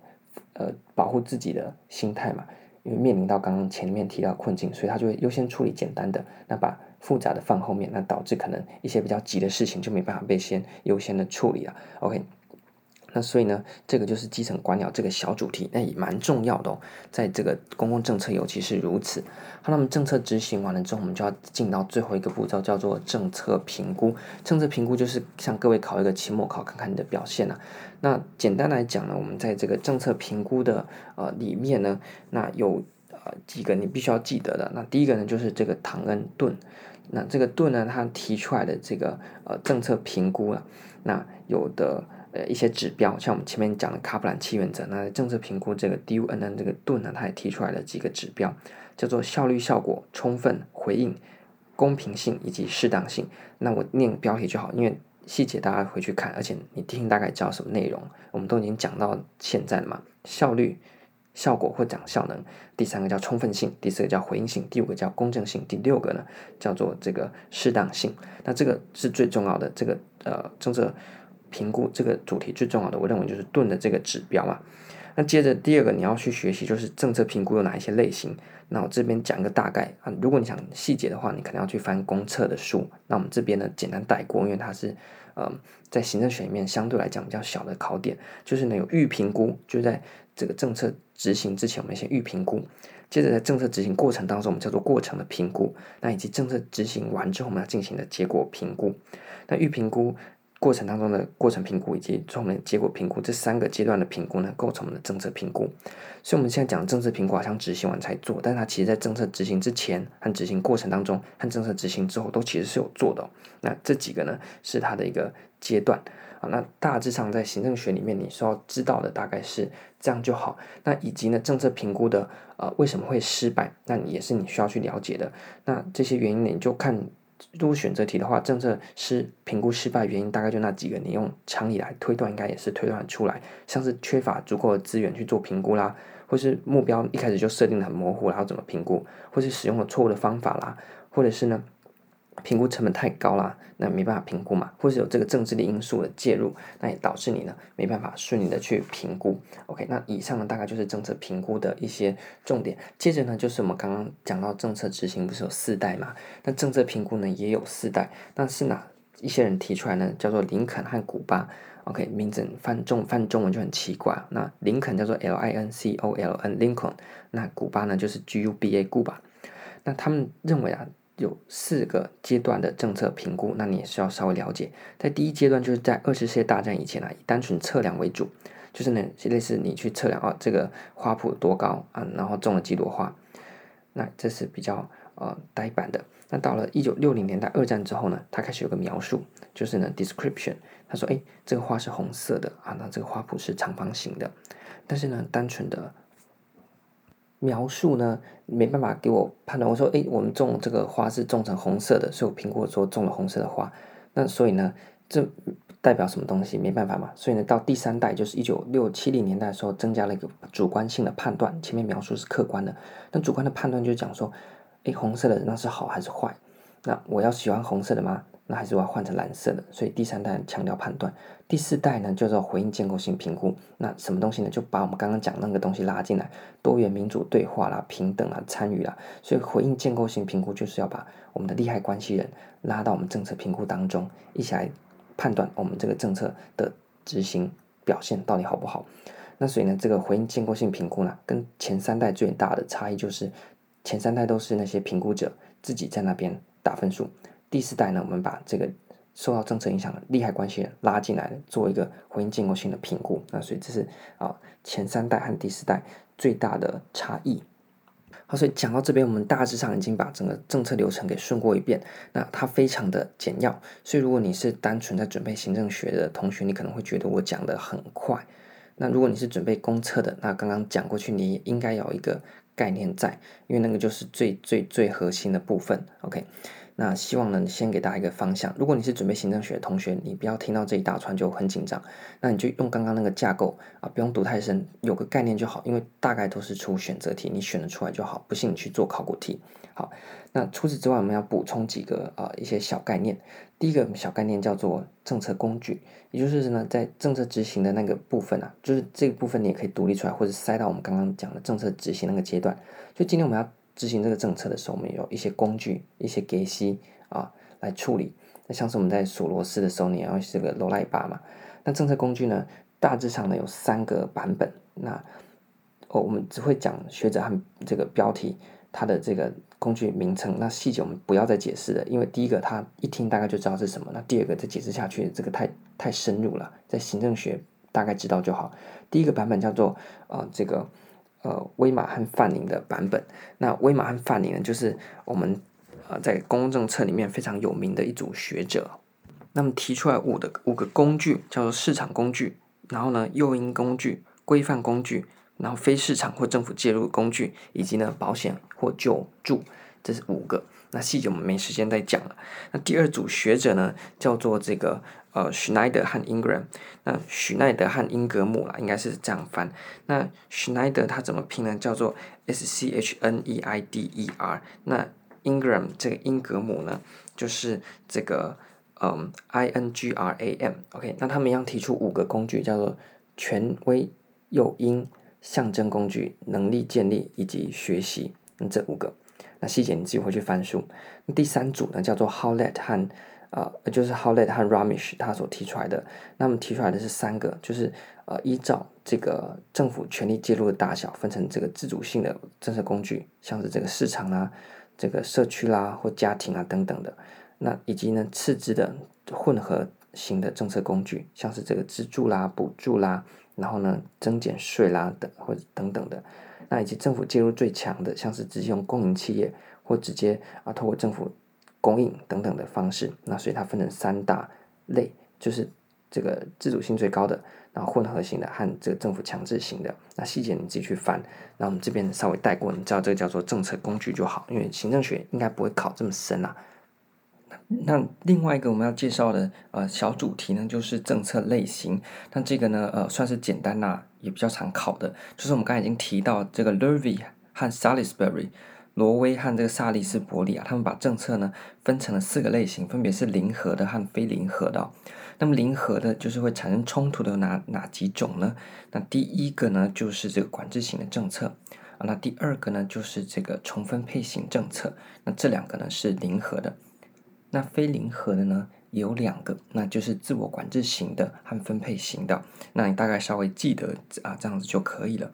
呃保护自己的心态嘛，因为面临到刚刚前面提到困境，所以他就会优先处理简单的，那把复杂的放后面，那导致可能一些比较急的事情就没办法被先优先的处理了。OK。那所以呢，这个就是基层官僚这个小主题，那也蛮重要的哦。在这个公共政策尤其是如此。好，那么政策执行完了之后，我们就要进到最后一个步骤，叫做政策评估。政策评估就是向各位考一个期末考，看看你的表现啊。那简单来讲呢，我们在这个政策评估的呃里面呢，那有呃几个你必须要记得的。那第一个呢，就是这个唐恩顿。那这个顿呢，他提出来的这个呃政策评估啊，那有的。呃，一些指标，像我们前面讲的卡普兰七原则，那政策评估这个 DUNN 这个盾呢，它也提出来了几个指标，叫做效率、效果、充分回应、公平性以及适当性。那我念标题就好，因为细节大家回去看，而且你听大概知道什么内容。我们都已经讲到现在了嘛，效率、效果或讲效能，第三个叫充分性，第四个叫回应性，第五个叫公正性，第六个呢叫做这个适当性。那这个是最重要的，这个呃政策。评估这个主题最重要的，我认为就是盾的这个指标嘛。那接着第二个你要去学习，就是政策评估有哪一些类型。那我这边讲一个大概啊，如果你想细节的话，你可能要去翻公测的书。那我们这边呢，简单带过，因为它是呃在行政学里面相对来讲比较小的考点。就是呢有预评估，就在这个政策执行之前，我们先预评估。接着在政策执行过程当中，我们叫做过程的评估。那以及政策执行完之后，我们要进行的结果评估。那预评估。过程当中的过程评估以及后面结果评估这三个阶段的评估呢，构成我们的政策评估。所以我们现在讲政策评估好像执行完才做，但它其实在政策执行之前和执行过程当中和政策执行之后都其实是有做的。那这几个呢是它的一个阶段啊。那大致上在行政学里面你需要知道的大概是这样就好。那以及呢政策评估的呃为什么会失败，那你也是你需要去了解的。那这些原因呢你就看。如果选择题的话，政策是评估失败原因，大概就那几个，你用常理来推断，应该也是推断出来。像是缺乏足够的资源去做评估啦，或是目标一开始就设定的很模糊，然后怎么评估，或是使用了错误的方法啦，或者是呢？评估成本太高啦，那没办法评估嘛，或是有这个政治的因素的介入，那也导致你呢没办法顺利的去评估。OK，那以上呢大概就是政策评估的一些重点。接着呢就是我们刚刚讲到政策执行不是有四代嘛？那政策评估呢也有四代，那是哪一些人提出来呢？叫做林肯和古巴。OK，名字翻中翻中文就很奇怪。那林肯叫做 L I N C O L N Lincoln，那古巴呢就是 G U B A 古巴。那他们认为啊。有四个阶段的政策评估，那你也是要稍微了解。在第一阶段，就是在二次世界大战以前啊，以单纯测量为主，就是呢，类似你去测量啊，这个花圃多高啊，然后种了几朵花，那这是比较呃呆板的。那到了一九六零年代二战之后呢，它开始有个描述，就是呢 description，他说，哎，这个花是红色的啊，那这个花圃是长方形的，但是呢，单纯的。描述呢，没办法给我判断。我说，诶，我们种这个花是种成红色的，所以我评估说种了红色的花。那所以呢，这代表什么东西？没办法嘛。所以呢，到第三代就是一九六七零年代的时候，增加了一个主观性的判断。前面描述是客观的，但主观的判断就是讲说，诶，红色的那是好还是坏？那我要喜欢红色的吗？那还是我要换成蓝色的，所以第三代强调判断，第四代呢叫做回应建构性评估。那什么东西呢？就把我们刚刚讲那个东西拉进来，多元民主对话啦、平等啊、参与啦。所以回应建构性评估就是要把我们的利害关系人拉到我们政策评估当中，一起来判断我们这个政策的执行表现到底好不好。那所以呢，这个回应建构性评估呢，跟前三代最大的差异就是，前三代都是那些评估者自己在那边打分数。第四代呢，我们把这个受到政策影响的利害关系人拉进来，做一个回应建构性的评估。那所以这是啊前三代和第四代最大的差异。好，所以讲到这边，我们大致上已经把整个政策流程给顺过一遍。那它非常的简要，所以如果你是单纯在准备行政学的同学，你可能会觉得我讲的很快。那如果你是准备公测的，那刚刚讲过去，你应该有一个概念在，因为那个就是最最最核心的部分。OK。那希望能，先给大家一个方向。如果你是准备行政学的同学，你不要听到这一大串就很紧张。那你就用刚刚那个架构啊，不用读太深，有个概念就好。因为大概都是出选择题，你选得出来就好。不信你去做考古题。好，那除此之外，我们要补充几个啊一些小概念。第一个小概念叫做政策工具，也就是呢，在政策执行的那个部分啊，就是这个部分你也可以独立出来，或者塞到我们刚刚讲的政策执行那个阶段。就今天我们要。执行这个政策的时候，我们有一些工具、一些给息啊来处理。那像是我们在锁螺丝的时候，你要这个螺赖把嘛。那政策工具呢，大致上呢有三个版本。那哦，我们只会讲学者和这个标题，它的这个工具名称。那细节我们不要再解释了，因为第一个他一听大概就知道是什么。那第二个再解释下去，这个太太深入了，在行政学大概知道就好。第一个版本叫做呃这个。呃，威马和范宁的版本。那威马和范宁呢，就是我们呃在公共政策里面非常有名的一组学者。那么提出来五的五个工具，叫做市场工具，然后呢诱因工具、规范工具，然后非市场或政府介入工具，以及呢保险或救助，这是五个。那细节我们没时间再讲了。那第二组学者呢，叫做这个呃许奈德和英格兰。那许奈德和英格姆啦，应该是这样翻。那许奈德他怎么拼呢？叫做 S C H N E I D E R。那英格兰这个英格姆呢，就是这个嗯 I N G R A M。OK，那他们一样提出五个工具，叫做权威、诱因、象征工具、能力建立以及学习。这五个。那细节你自己回去翻书。那第三组呢，叫做 Howlett 和呃，就是 Howlett 和 Ramesh 他所提出来的。那么提出来的是三个，就是呃，依照这个政府权力介入的大小，分成这个自主性的政策工具，像是这个市场啦、这个社区啦或家庭啊等等的。那以及呢，次之的混合型的政策工具，像是这个资助啦、补助啦，然后呢，增减税啦等或者等等的。那以及政府介入最强的，像是直接用公营企业或直接啊透过政府供应等等的方式，那所以它分成三大类，就是这个自主性最高的，然后混合型的和这个政府强制型的。那细节你自己去翻。那我们这边稍微带过，你知道这个叫做政策工具就好，因为行政学应该不会考这么深啊。那另外一个我们要介绍的呃小主题呢，就是政策类型。那这个呢呃算是简单呐、也比较常考的，就是我们刚才已经提到这个 Lurvie 和 Salisbury，罗威和这个萨利斯伯里啊，他们把政策呢分成了四个类型，分别是零和的和非零和的。那么零和的就是会产生冲突的有哪哪几种呢？那第一个呢就是这个管制型的政策啊，那第二个呢就是这个重分配型政策。那这两个呢是零和的。那非零和的呢，有两个，那就是自我管制型的和分配型的。那你大概稍微记得啊，这样子就可以了。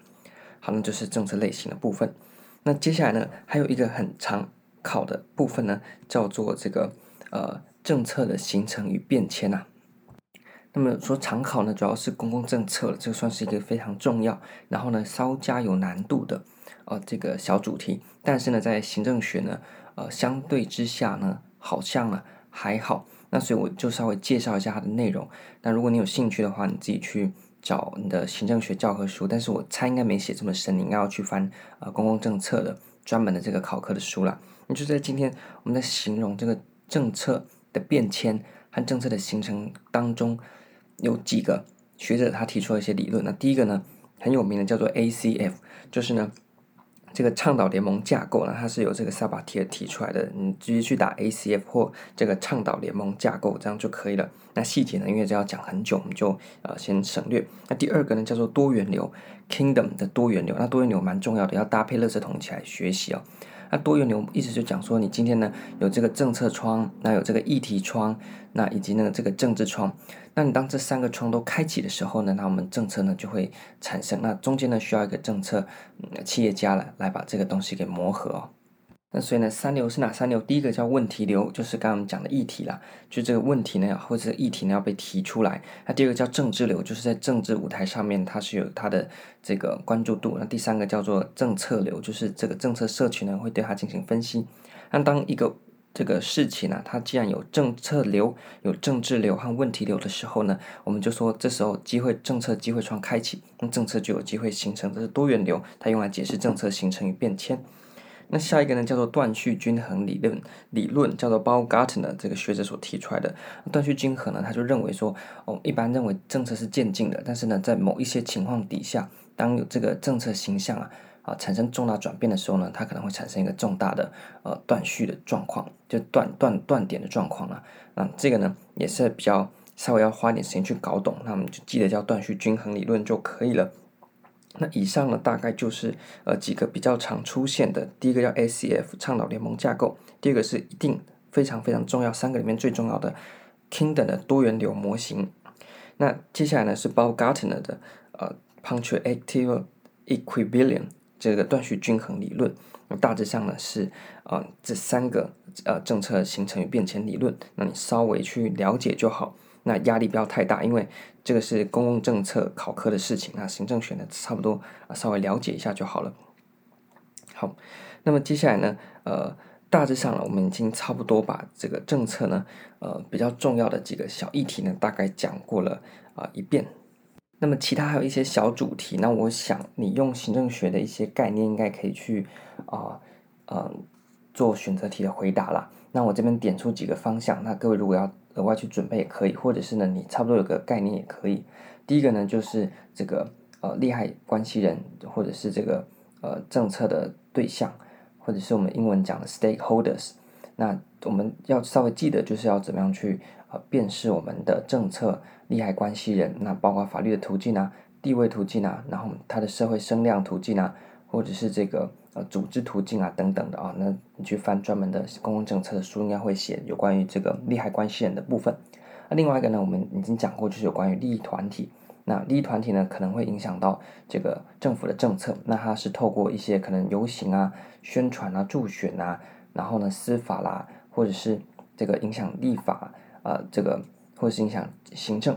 好，那就是政策类型的部分。那接下来呢，还有一个很常考的部分呢，叫做这个呃政策的形成与变迁呐、啊。那么说常考呢，主要是公共政策了，这算是一个非常重要，然后呢稍加有难度的呃这个小主题。但是呢，在行政学呢，呃相对之下呢，好像啊还好。那所以我就稍微介绍一下它的内容。那如果你有兴趣的话，你自己去找你的行政学教科书。但是我猜应该没写这么深，你应该要去翻呃公共政策的专门的这个考科的书啦。那就在今天我们在形容这个政策的变迁和政策的形成当中，有几个学者他提出了一些理论。那第一个呢，很有名的叫做 ACF，就是呢。这个倡导联盟架构呢，它是由这个萨巴提尔提出来的。你直接去打 ACF 或这个倡导联盟架构，这样就可以了。那细节呢，因为这要讲很久，我们就呃先省略。那第二个呢，叫做多元流 Kingdom 的多元流。那多元流蛮重要的，要搭配乐色桶起来学习哦。那多元流一直就讲说，你今天呢有这个政策窗，那有这个议题窗，那以及呢这个政治窗。那你当这三个窗都开启的时候呢，那我们政策呢就会产生。那中间呢需要一个政策，嗯，企业家来来把这个东西给磨合。那所以呢，三流是哪三流？第一个叫问题流，就是刚刚我们讲的议题啦，就这个问题呢，或者议题呢要被提出来。那第二个叫政治流，就是在政治舞台上面它是有它的这个关注度。那第三个叫做政策流，就是这个政策社群呢会对它进行分析。那当一个这个事情呢，它既然有政策流、有政治流和问题流的时候呢，我们就说这时候机会政策机会窗开启，那政策就有机会形成。这是多元流，它用来解释政策形成与变迁。那下一个呢，叫做断续均衡理论，理论叫做 Baumgartner 这个学者所提出来的断续均衡呢，他就认为说，哦，一般认为政策是渐进的，但是呢，在某一些情况底下，当有这个政策形象啊啊产生重大转变的时候呢，它可能会产生一个重大的呃断续的状况，就断断断点的状况啊，那这个呢也是比较稍微要花点时间去搞懂，那我们就记得叫断续均衡理论就可以了。那以上呢，大概就是呃几个比较常出现的。第一个叫 ACF 倡导联盟架构，第二个是一定非常非常重要，三个里面最重要的 Kingdom 的多元流模型。那接下来呢是 Baumgartner 的呃 Punctuative Equilibrium 这个断续均衡理论。大致上呢是呃这三个呃政策形成与变迁理论，那你稍微去了解就好。那压力不要太大，因为这个是公共政策考科的事情，那行政学呢差不多啊，稍微了解一下就好了。好，那么接下来呢，呃，大致上呢，我们已经差不多把这个政策呢，呃，比较重要的几个小议题呢，大概讲过了啊、一遍。那么其他还有一些小主题，那我想你用行政学的一些概念，应该可以去啊呃，呃做选择题的回答啦。那我这边点出几个方向，那各位如果要额外去准备也可以，或者是呢，你差不多有个概念也可以。第一个呢，就是这个呃利害关系人，或者是这个呃政策的对象，或者是我们英文讲的 stakeholders。那我们要稍微记得，就是要怎么样去呃辨识我们的政策利害关系人，那包括法律的途径啊、地位途径啊，然后它的社会声量途径啊，或者是这个。呃，组织途径啊，等等的啊，那你去翻专门的公共政策的书，应该会写有关于这个利害关系人的部分。那另外一个呢，我们已经讲过，就是有关于利益团体。那利益团体呢，可能会影响到这个政府的政策。那它是透过一些可能游行啊、宣传啊、助选啊，然后呢，司法啦，或者是这个影响立法啊、呃，这个或者是影响行政，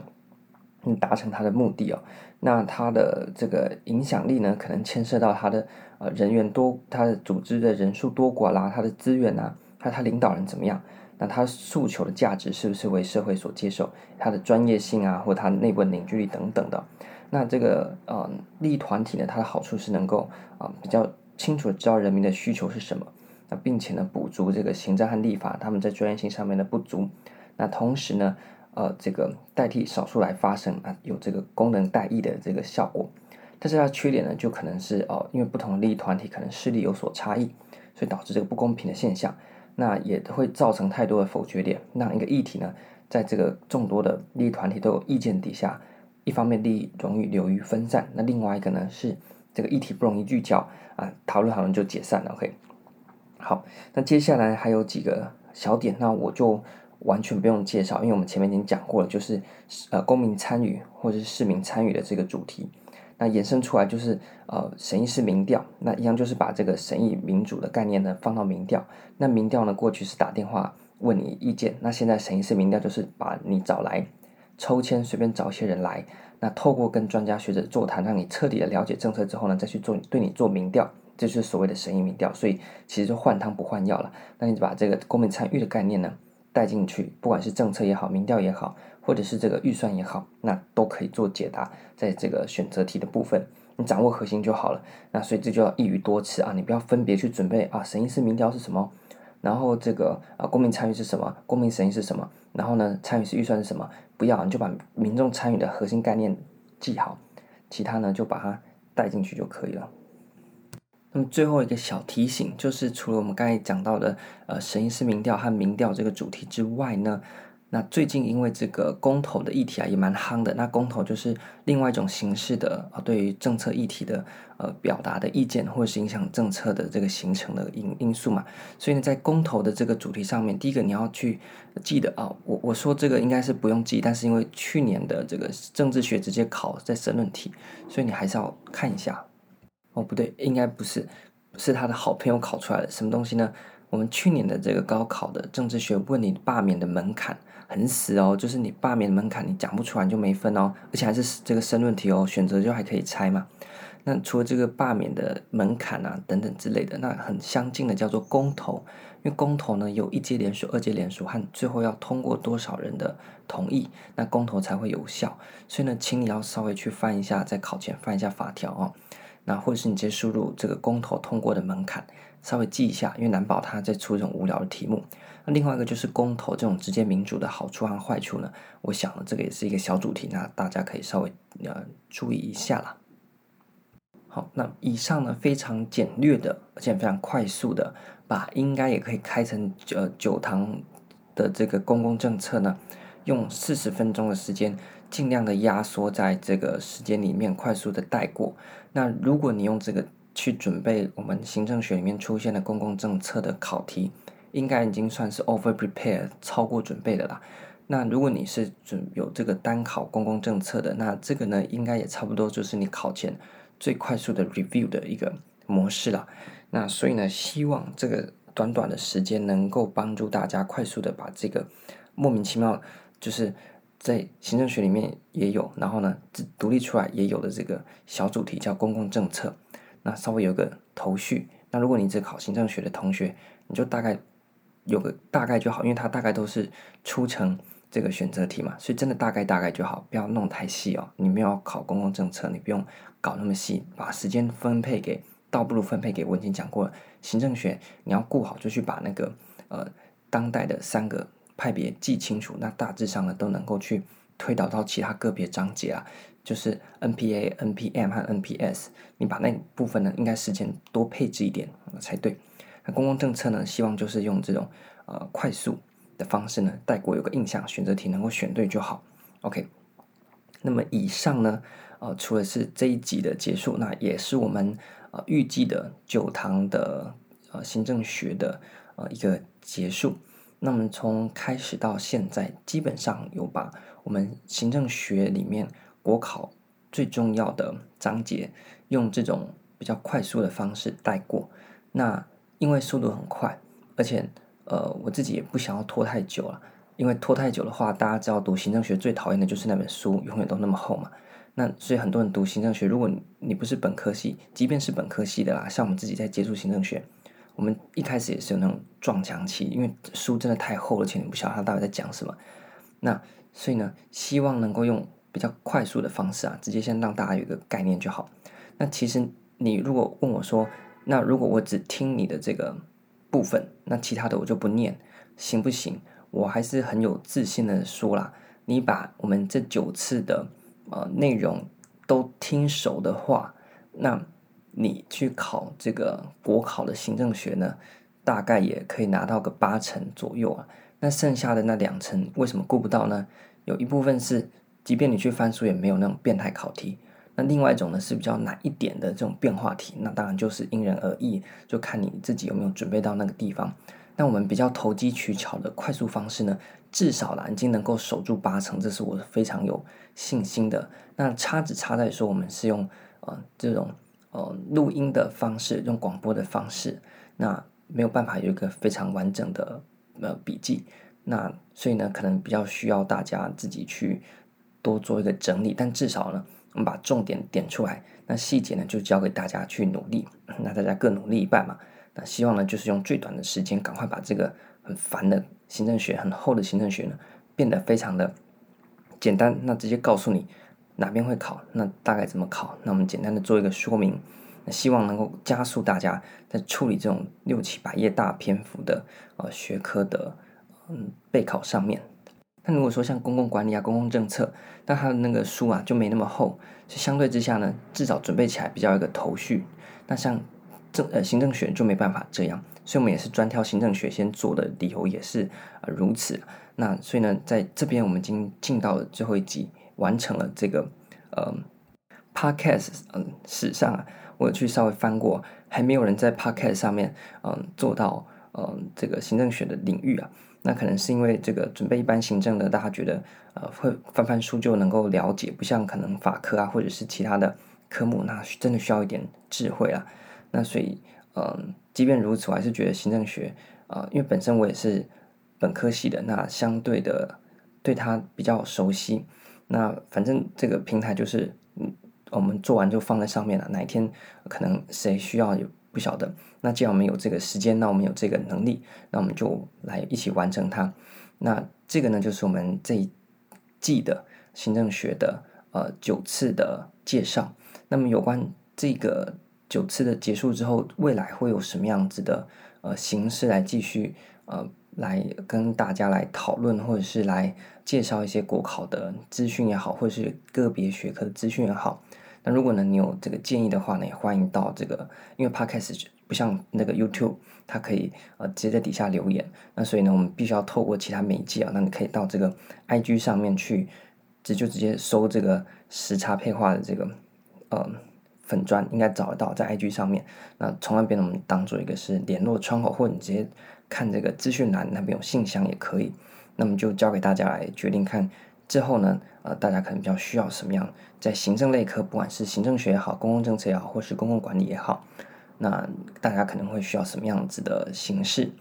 嗯，达成它的目的哦。那它的这个影响力呢，可能牵涉到它的呃人员多，它的组织的人数多寡啦，它的资源啊，还有它领导人怎么样？那它诉求的价值是不是为社会所接受？它的专业性啊，或它内部凝聚力等等的。那这个呃利益团体呢，它的好处是能够啊、比较清楚的知道人民的需求是什么，那并且呢补足这个行政和立法他们在专业性上面的不足。那同时呢。呃，这个代替少数来发声啊，有这个功能代议的这个效果，但是它缺点呢，就可能是哦、因为不同的利益团体可能势力有所差异，所以导致这个不公平的现象，那也会造成太多的否决点，让一个议题呢，在这个众多的利益团体都有意见底下，一方面利益容易流于分散，那另外一个呢是这个议题不容易聚焦啊，讨论讨论就解散了。OK，好，那接下来还有几个小点，那我就。完全不用介绍，因为我们前面已经讲过了，就是呃公民参与或者是市民参与的这个主题。那衍生出来就是呃审议式民调，那一样就是把这个审议民主的概念呢放到民调。那民调呢过去是打电话问你意见，那现在审议式民调就是把你找来抽签，随便找一些人来，那透过跟专家学者座谈，让你彻底的了解政策之后呢，再去做对你做民调，这就是所谓的审议民调。所以其实就换汤不换药了。那你把这个公民参与的概念呢带进去，不管是政策也好，民调也好。或者是这个预算也好，那都可以做解答，在这个选择题的部分，你掌握核心就好了。那所以这就要一鱼多吃啊，你不要分别去准备啊，审议式民调是什么，然后这个啊公民参与是什么，公民审议是什么，然后呢参与式预算是什么，不要，你就把民众参与的核心概念记好，其他呢就把它带进去就可以了。那么最后一个小提醒就是，除了我们刚才讲到的呃审议式民调和民调这个主题之外呢。那最近因为这个公投的议题啊也蛮夯的，那公投就是另外一种形式的啊，对于政策议题的呃表达的意见，或者是影响政策的这个形成的因因素嘛。所以呢，在公投的这个主题上面，第一个你要去记得啊，我我说这个应该是不用记，但是因为去年的这个政治学直接考在申论题，所以你还是要看一下。哦，不对，应该不是，是他的好朋友考出来的什么东西呢？我们去年的这个高考的政治学问你罢免的门槛。很死哦，就是你罢免门槛，你讲不出来就没分哦，而且还是这个申论题哦，选择就还可以猜嘛。那除了这个罢免的门槛啊等等之类的，那很相近的叫做公投，因为公投呢有一阶联署、二阶联署和最后要通过多少人的同意，那公投才会有效。所以呢，请你要稍微去翻一下，在考前翻一下法条哦，那或者是你直接输入这个公投通过的门槛，稍微记一下，因为难保他在出这种无聊的题目。那另外一个就是公投这种直接民主的好处和坏处呢，我想这个也是一个小主题，那大家可以稍微呃注意一下啦。好，那以上呢非常简略的，而且非常快速的，把应该也可以开成呃九堂的这个公共政策呢，用四十分钟的时间，尽量的压缩在这个时间里面，快速的带过。那如果你用这个去准备我们行政学里面出现的公共政策的考题。应该已经算是 over prepare 超过准备的啦。那如果你是准有这个单考公共政策的，那这个呢，应该也差不多就是你考前最快速的 review 的一个模式啦。那所以呢，希望这个短短的时间能够帮助大家快速的把这个莫名其妙就是在行政学里面也有，然后呢，独立出来也有的这个小主题叫公共政策，那稍微有个头绪。那如果你只考行政学的同学，你就大概。有个大概就好，因为它大概都是出成这个选择题嘛，所以真的大概大概就好，不要弄太细哦。你们要考公共政策，你不用搞那么细，把时间分配给倒不如分配给我已经讲过了。行政学你要顾好，就去把那个呃当代的三个派别记清楚，那大致上呢都能够去推导到其他个别章节啊，就是 NPA、NPM 和 NPS，你把那部分呢应该时间多配置一点才对。那公共政策呢，希望就是用这种呃快速的方式呢带过，有个印象，选择题能够选对就好。OK，那么以上呢，呃，除了是这一集的结束，那也是我们呃预计的九堂的呃行政学的呃一个结束。那么从开始到现在，基本上有把我们行政学里面国考最重要的章节，用这种比较快速的方式带过。那因为速度很快，而且，呃，我自己也不想要拖太久了。因为拖太久的话，大家知道读行政学最讨厌的就是那本书永远都那么厚嘛。那所以很多人读行政学，如果你不是本科系，即便是本科系的啦，像我们自己在接触行政学，我们一开始也是有那种撞墙期，因为书真的太厚了，且你不晓得他到底在讲什么。那所以呢，希望能够用比较快速的方式啊，直接先让大家有一个概念就好。那其实你如果问我说，那如果我只听你的这个部分，那其他的我就不念，行不行？我还是很有自信的说啦，你把我们这九次的呃内容都听熟的话，那你去考这个国考的行政学呢，大概也可以拿到个八成左右啊。那剩下的那两成为什么顾不到呢？有一部分是，即便你去翻书，也没有那种变态考题。那另外一种呢，是比较难一点的这种变化题，那当然就是因人而异，就看你自己有没有准备到那个地方。那我们比较投机取巧的快速方式呢，至少啦已经能够守住八成，这是我非常有信心的。那差只差在说我们是用呃这种呃录音的方式，用广播的方式，那没有办法有一个非常完整的呃笔记，那所以呢，可能比较需要大家自己去多做一个整理，但至少呢，我们把重点点出来，那细节呢就交给大家去努力，那大家各努力一半嘛，那希望呢就是用最短的时间，赶快把这个很烦的行政学、很厚的行政学呢变得非常的简单，那直接告诉你。哪边会考？那大概怎么考？那我们简单的做一个说明，那希望能够加速大家在处理这种六七百页大篇幅的呃学科的嗯备考上面。那如果说像公共管理啊、公共政策，那它的那个书啊就没那么厚，是相对之下呢，至少准备起来比较有一个头绪。那像政呃行政学就没办法这样，所以我们也是专挑行政学先做的理由也是呃如此。那所以呢，在这边我们已经进到了最后一集。完成了这个，呃，Podcast，嗯，史上啊，我去稍微翻过，还没有人在 Podcast 上面，嗯，做到，嗯，这个行政学的领域啊。那可能是因为这个准备一般行政的，大家觉得，呃，会翻翻书就能够了解，不像可能法科啊，或者是其他的科目，那真的需要一点智慧啊。那所以，嗯，即便如此，我还是觉得行政学，啊、因为本身我也是本科系的，那相对的对它比较熟悉。那反正这个平台就是，嗯，我们做完就放在上面了。哪一天可能谁需要也不晓得。那既然我们有这个时间，那我们有这个能力，那我们就来一起完成它。那这个呢，就是我们这一季的行政学的呃九次的介绍。那么有关这个九次的结束之后，未来会有什么样子的呃形式来继续呃？来跟大家来讨论，或者是来介绍一些国考的资讯也好，或者是个别学科的资讯也好。那如果呢，你有这个建议的话呢，也欢迎到这个，因为 Podcast 不像那个 YouTube，它可以呃直接在底下留言。那所以呢，我们必须要透过其他媒介啊，那你可以到这个 IG 上面去，直就直接搜这个时差配话的这个呃粉专，应该找得到在 IG 上面。那从那边呢，我们当做一个是联络窗口，或者你直接。看这个资讯栏那边有信箱也可以，那么就交给大家来决定看之后呢，呃，大家可能比较需要什么样，在行政类科，不管是行政学也好，公共政策也好，或是公共管理也好，那大家可能会需要什么样子的形式？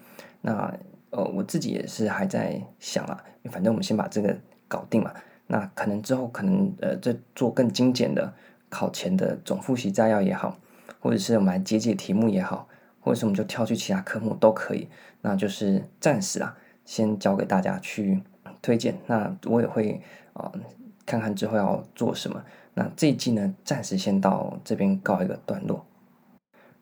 那呃，我自己也是还在想啊，反正我们先把这个搞定嘛，那可能之后可能呃，再做更精简的考前的总复习摘要也好，或者是我们来解解题目也好。或者是我们就跳去其他科目都可以，那就是暂时啊，先交给大家去推荐。那我也会啊、看看之后要做什么。那这一季呢，暂时先到这边告一个段落。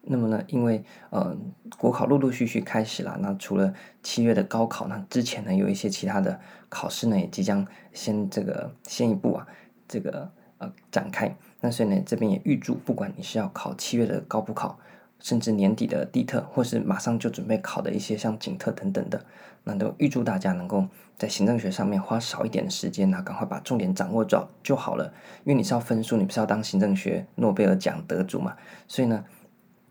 那么呢，因为呃，国考陆陆续续开始了，那除了七月的高考，那之前呢有一些其他的考试呢也即将先这个先一步啊，这个呃展开。那所以呢，这边也预祝，不管你是要考七月的高补考。甚至年底的地特，或是马上就准备考的一些像景特等等的，那都预祝大家能够在行政学上面花少一点的时间，那赶快把重点掌握住就好了。因为你是要分数，你不是要当行政学诺贝尔奖得主嘛。所以呢，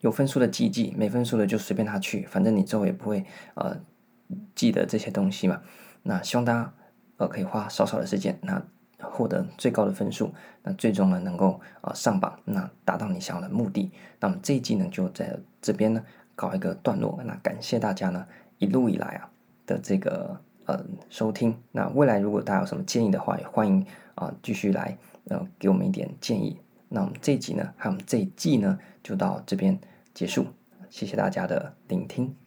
有分数的记记，没分数的就随便他去，反正你之后也不会呃记得这些东西嘛。那希望大家呃可以花少少的时间，那。获得最高的分数，那最终呢能够啊上榜，那达到你想要的目的。那么这一季呢就在这边呢搞一个段落。那感谢大家呢一路以来啊的这个呃收听。那未来如果大家有什么建议的话，也欢迎啊继续来呃给我们一点建议。那我们这一集呢，还有我们这一季呢就到这边结束。谢谢大家的聆听。